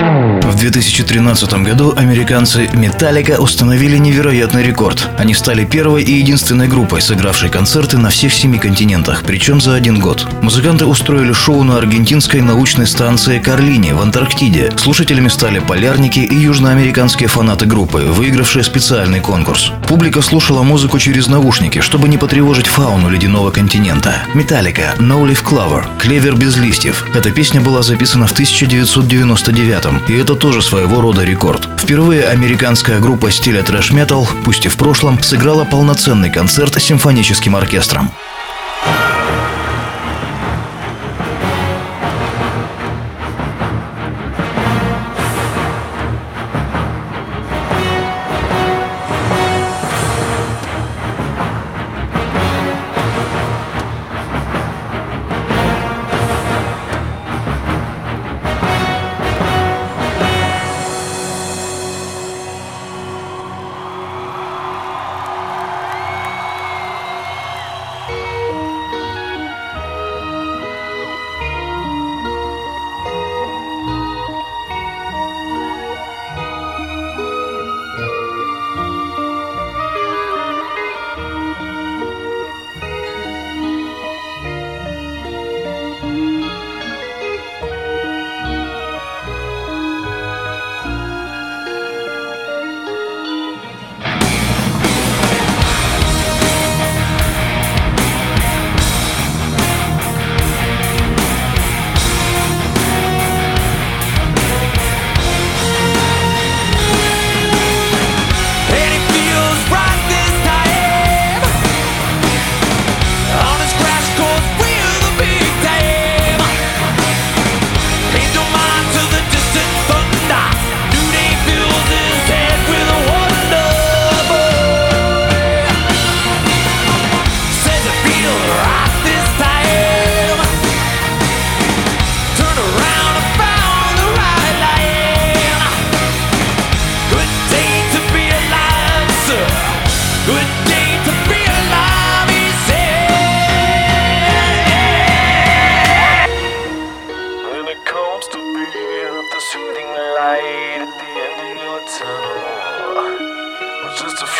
В 2013 году американцы Metallica установили невероятный рекорд. Они стали первой и единственной группой, сыгравшей концерты на всех семи континентах, причем за один год. Музыканты устроили шоу на аргентинской научной станции Карлини в Антарктиде. Слушателями стали полярники и южноамериканские фанаты группы, выигравшие специальный конкурс. Публика слушала музыку через наушники, чтобы не потревожить фауну ледяного континента. Metallica No Leaf Clover Клевер без листьев. Эта песня была записана в 1999 и это тоже своего рода рекорд. Впервые американская группа стиля трэш-метал, пусть и в прошлом, сыграла полноценный концерт с симфоническим оркестром.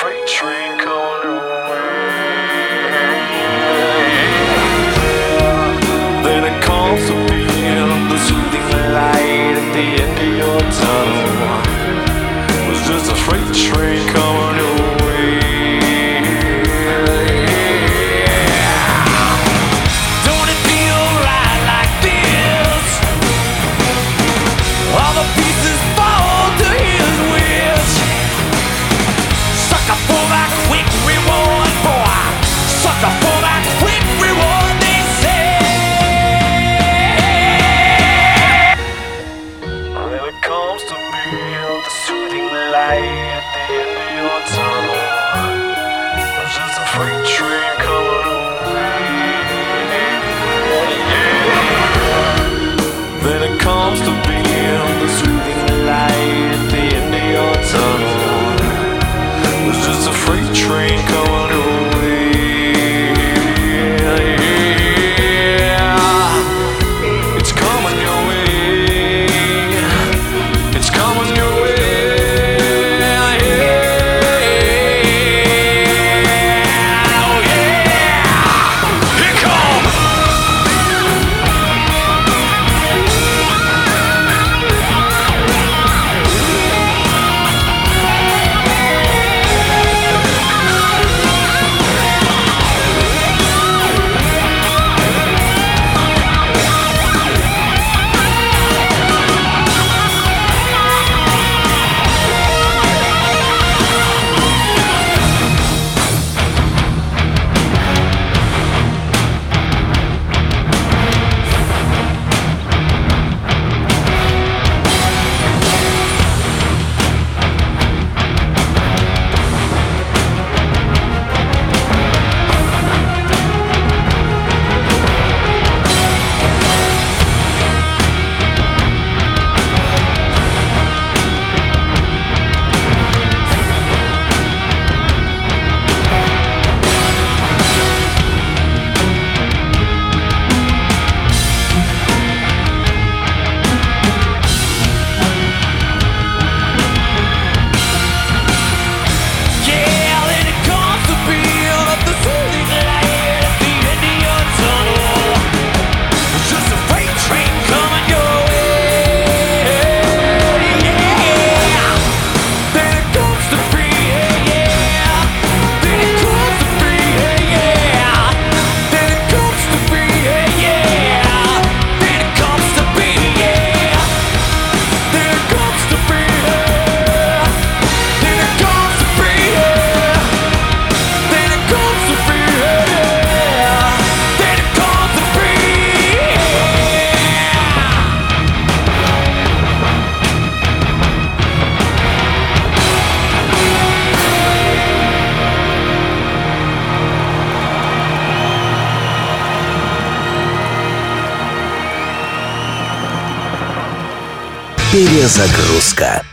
Free tree. free Перезагрузка.